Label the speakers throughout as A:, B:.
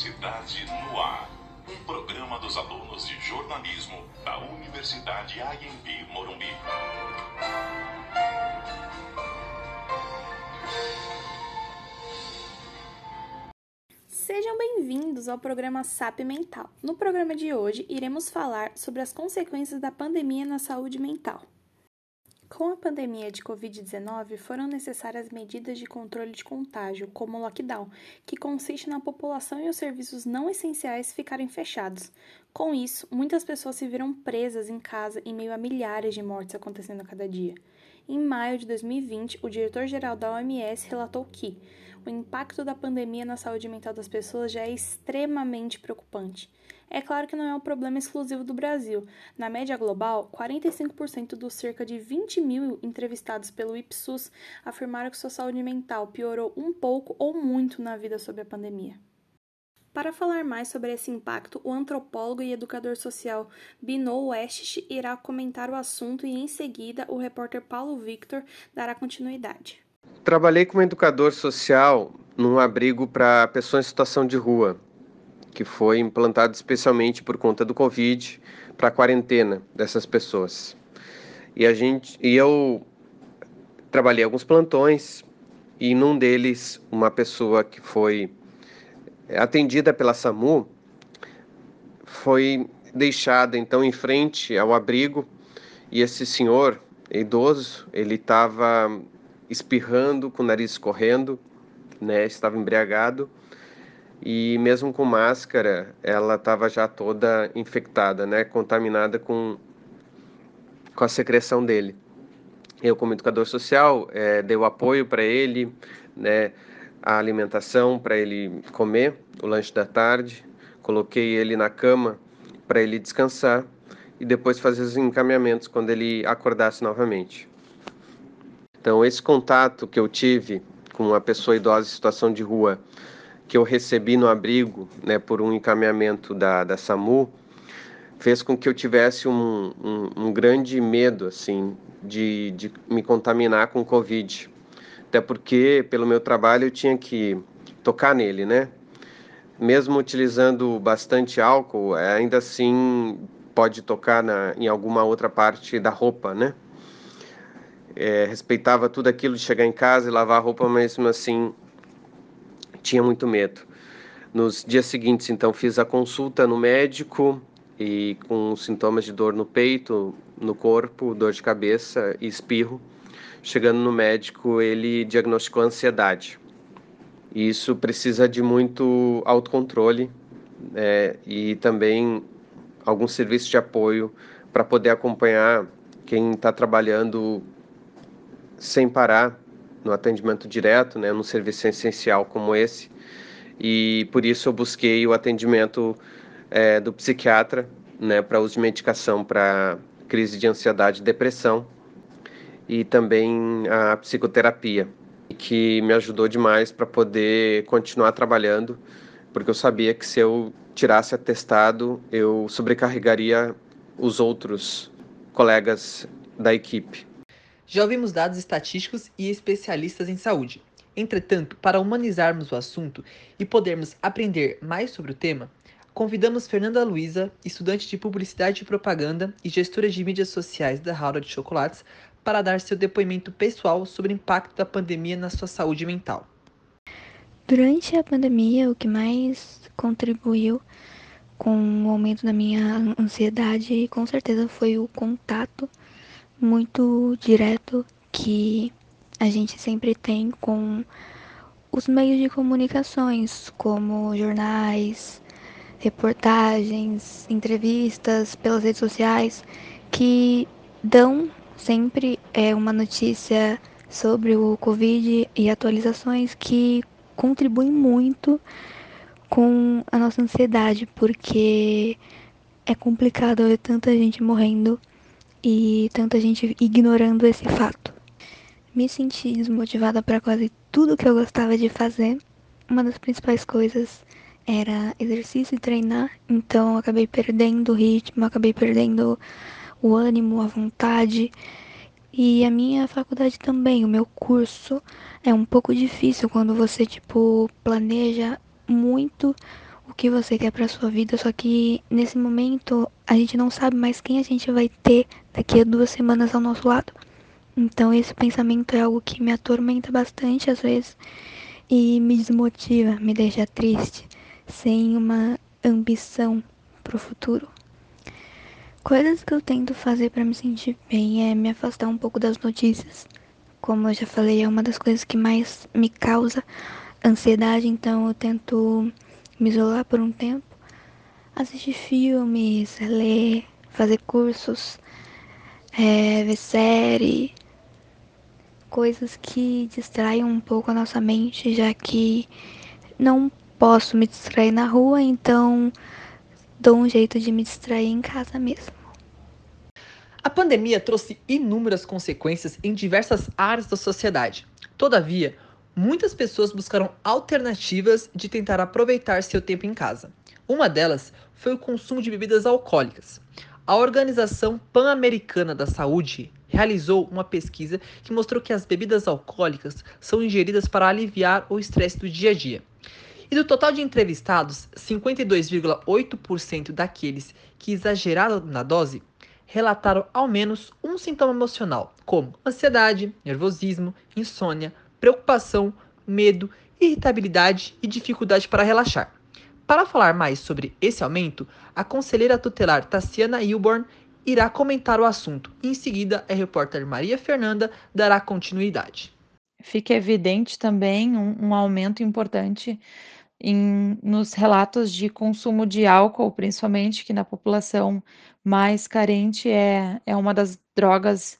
A: Universidade no Ar. Um programa dos alunos de jornalismo da Universidade AMB Morumbi.
B: Sejam bem-vindos ao programa SAP Mental. No programa de hoje, iremos falar sobre as consequências da pandemia na saúde mental. Com a pandemia de Covid-19, foram necessárias medidas de controle de contágio, como o lockdown, que consiste na população e os serviços não essenciais ficarem fechados. Com isso, muitas pessoas se viram presas em casa em meio a milhares de mortes acontecendo a cada dia. Em maio de 2020, o diretor-geral da OMS relatou que o impacto da pandemia na saúde mental das pessoas já é extremamente preocupante. É claro que não é um problema exclusivo do Brasil. Na média global, 45% dos cerca de 20 mil entrevistados pelo Ipsos afirmaram que sua saúde mental piorou um pouco ou muito na vida sob a pandemia. Para falar mais sobre esse impacto, o antropólogo e educador social Bino West irá comentar o assunto e, em seguida, o repórter Paulo Victor dará continuidade.
C: Trabalhei como educador social num abrigo para pessoas em situação de rua que foi implantado especialmente por conta do Covid para a quarentena dessas pessoas. E a gente e eu trabalhei alguns plantões e num deles uma pessoa que foi atendida pela SAMU foi deixada então em frente ao abrigo e esse senhor idoso ele estava espirrando com o nariz escorrendo, né, estava embriagado e mesmo com máscara, ela estava já toda infectada, né, contaminada com, com a secreção dele. Eu, como educador social, é, dei o apoio para ele, né, a alimentação para ele comer, o lanche da tarde, coloquei ele na cama para ele descansar e depois fazer os encaminhamentos quando ele acordasse novamente. Então, esse contato que eu tive com uma pessoa idosa em situação de rua que eu recebi no abrigo, né, por um encaminhamento da, da SAMU, fez com que eu tivesse um, um, um grande medo, assim, de, de me contaminar com Covid. Até porque, pelo meu trabalho, eu tinha que tocar nele, né? Mesmo utilizando bastante álcool, ainda assim pode tocar na, em alguma outra parte da roupa, né? É, respeitava tudo aquilo de chegar em casa e lavar a roupa, mesmo assim tinha muito medo. Nos dias seguintes, então, fiz a consulta no médico e com sintomas de dor no peito, no corpo, dor de cabeça e espirro. Chegando no médico, ele diagnosticou ansiedade. Isso precisa de muito autocontrole é, e também algum serviço de apoio para poder acompanhar quem está trabalhando sem parar no atendimento direto, né, num serviço essencial como esse. E por isso eu busquei o atendimento é, do psiquiatra, né, para uso de medicação para crise de ansiedade e depressão e também a psicoterapia, que me ajudou demais para poder continuar trabalhando, porque eu sabia que se eu tirasse atestado, eu sobrecarregaria os outros colegas da equipe.
D: Já ouvimos dados estatísticos e especialistas em saúde. Entretanto, para humanizarmos o assunto e podermos aprender mais sobre o tema, convidamos Fernanda Luiza, estudante de Publicidade e Propaganda e gestora de mídias sociais da de Chocolates, para dar seu depoimento pessoal sobre o impacto da pandemia na sua saúde mental.
E: Durante a pandemia, o que mais contribuiu com o aumento da minha ansiedade, com certeza, foi o contato muito direto que a gente sempre tem com os meios de comunicações, como jornais, reportagens, entrevistas pelas redes sociais, que dão sempre é, uma notícia sobre o Covid e atualizações que contribuem muito com a nossa ansiedade, porque é complicado ver tanta gente morrendo e tanta gente ignorando esse fato. Me senti desmotivada para quase tudo que eu gostava de fazer. Uma das principais coisas era exercício e treinar, então eu acabei perdendo o ritmo, acabei perdendo o ânimo, a vontade. E a minha faculdade também, o meu curso é um pouco difícil quando você tipo planeja muito o que você quer para sua vida, só que nesse momento a gente não sabe mais quem a gente vai ter daqui a duas semanas ao nosso lado. Então esse pensamento é algo que me atormenta bastante às vezes e me desmotiva, me deixa triste, sem uma ambição pro futuro. Coisas que eu tento fazer para me sentir bem é me afastar um pouco das notícias. Como eu já falei, é uma das coisas que mais me causa ansiedade, então eu tento me isolar por um tempo, assistir filmes, ler, fazer cursos, é, ver série, coisas que distraiam um pouco a nossa mente, já que não posso me distrair na rua, então dou um jeito de me distrair em casa mesmo.
D: A pandemia trouxe inúmeras consequências em diversas áreas da sociedade. Todavia, muitas pessoas buscaram alternativas de tentar aproveitar seu tempo em casa. Uma delas foi o consumo de bebidas alcoólicas. A Organização Pan-Americana da Saúde realizou uma pesquisa que mostrou que as bebidas alcoólicas são ingeridas para aliviar o estresse do dia a dia. E do total de entrevistados, 52,8% daqueles que exageraram na dose relataram ao menos um sintoma emocional, como ansiedade, nervosismo, insônia, preocupação, medo, irritabilidade e dificuldade para relaxar. Para falar mais sobre esse aumento, a conselheira tutelar Tassiana Ilborn irá comentar o assunto. Em seguida, a repórter Maria Fernanda dará continuidade.
F: Fica evidente também um, um aumento importante em, nos relatos de consumo de álcool, principalmente que na população mais carente é, é uma das drogas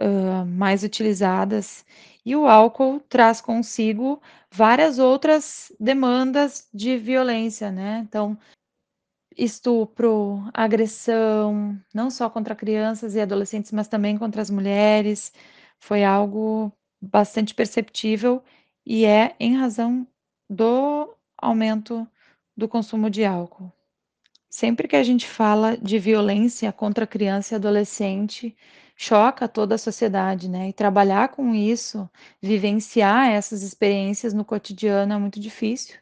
F: uh, mais utilizadas e o álcool traz consigo várias outras demandas de violência, né? Então, estupro, agressão, não só contra crianças e adolescentes, mas também contra as mulheres, foi algo bastante perceptível e é em razão do aumento do consumo de álcool. Sempre que a gente fala de violência contra criança e adolescente, choca toda a sociedade, né? E trabalhar com isso, vivenciar essas experiências no cotidiano é muito difícil,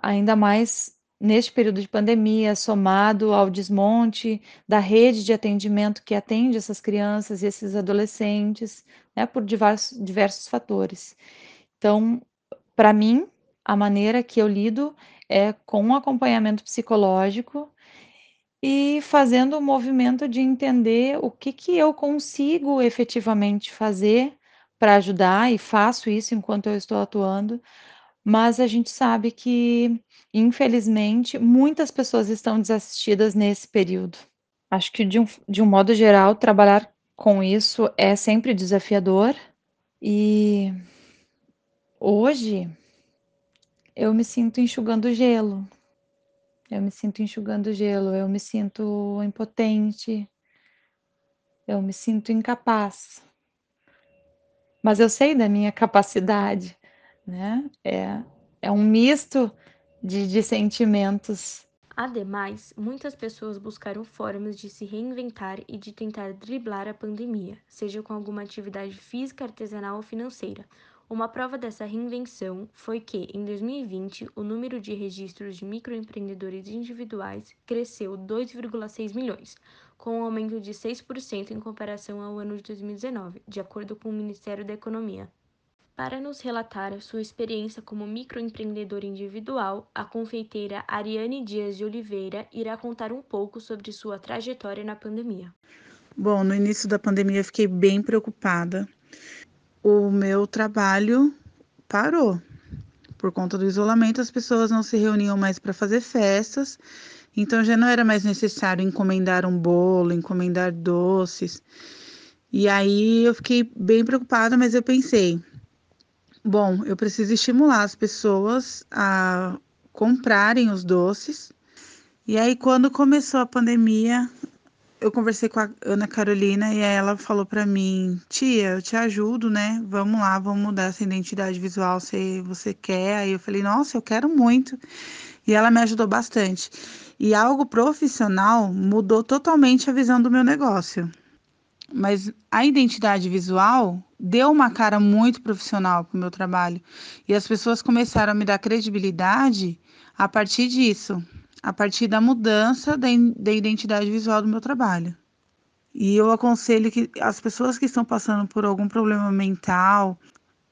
F: ainda mais neste período de pandemia, somado ao desmonte da rede de atendimento que atende essas crianças e esses adolescentes, né, por diversos, diversos fatores. Então, para mim, a maneira que eu lido é com acompanhamento psicológico e fazendo o movimento de entender o que, que eu consigo efetivamente fazer para ajudar, e faço isso enquanto eu estou atuando, mas a gente sabe que, infelizmente, muitas pessoas estão desassistidas nesse período. Acho que, de um, de um modo geral, trabalhar com isso é sempre desafiador, e hoje eu me sinto enxugando gelo, eu me sinto enxugando gelo, eu me sinto impotente, eu me sinto incapaz. Mas eu sei da minha capacidade, né? É, é um misto de, de sentimentos.
B: Ademais, muitas pessoas buscaram formas de se reinventar e de tentar driblar a pandemia, seja com alguma atividade física, artesanal ou financeira, uma prova dessa reinvenção foi que, em 2020, o número de registros de microempreendedores individuais cresceu 2,6 milhões, com um aumento de 6% em comparação ao ano de 2019, de acordo com o Ministério da Economia. Para nos relatar sua experiência como microempreendedor individual, a confeiteira Ariane Dias de Oliveira irá contar um pouco sobre sua trajetória na pandemia.
G: Bom, no início da pandemia eu fiquei bem preocupada o meu trabalho parou. Por conta do isolamento, as pessoas não se reuniam mais para fazer festas, então já não era mais necessário encomendar um bolo, encomendar doces. E aí eu fiquei bem preocupada, mas eu pensei: bom, eu preciso estimular as pessoas a comprarem os doces. E aí, quando começou a pandemia, eu conversei com a Ana Carolina e ela falou para mim: Tia, eu te ajudo, né? Vamos lá, vamos mudar essa identidade visual se você quer. Aí eu falei: Nossa, eu quero muito. E ela me ajudou bastante. E algo profissional mudou totalmente a visão do meu negócio. mas a identidade visual deu uma cara muito profissional para o meu trabalho. E as pessoas começaram a me dar credibilidade a partir disso, a partir da mudança da, da identidade visual do meu trabalho. E eu aconselho que as pessoas que estão passando por algum problema mental,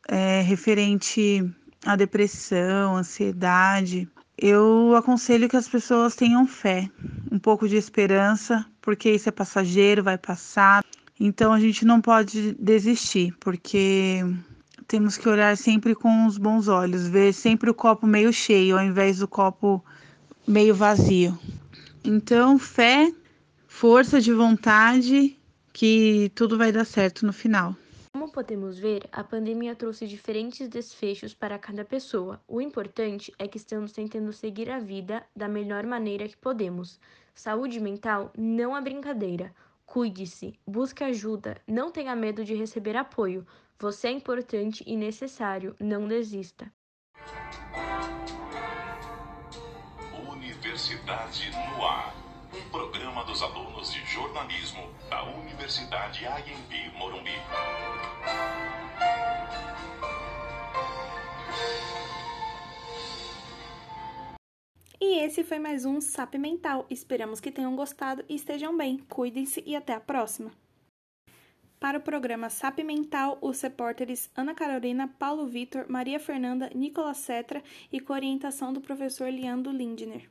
G: é, referente à depressão, ansiedade, eu aconselho que as pessoas tenham fé, um pouco de esperança, porque isso é passageiro, vai passar. Então a gente não pode desistir, porque temos que olhar sempre com os bons olhos, ver sempre o copo meio cheio ao invés do copo meio vazio. Então, fé, força de vontade, que tudo vai dar certo no final.
B: Como podemos ver, a pandemia trouxe diferentes desfechos para cada pessoa. O importante é que estamos tentando seguir a vida da melhor maneira que podemos. Saúde mental não é brincadeira. Cuide-se, busque ajuda, não tenha medo de receber apoio. Você é importante e necessário, não desista.
A: Dos alunos de jornalismo da Universidade AMB Morumbi.
B: E esse foi mais um SAP Mental. Esperamos que tenham gostado e estejam bem. Cuidem-se e até a próxima. Para o programa SAP Mental, os repórteres Ana Carolina, Paulo Vitor, Maria Fernanda, Nicolas Cetra e com orientação do professor Leandro Lindner.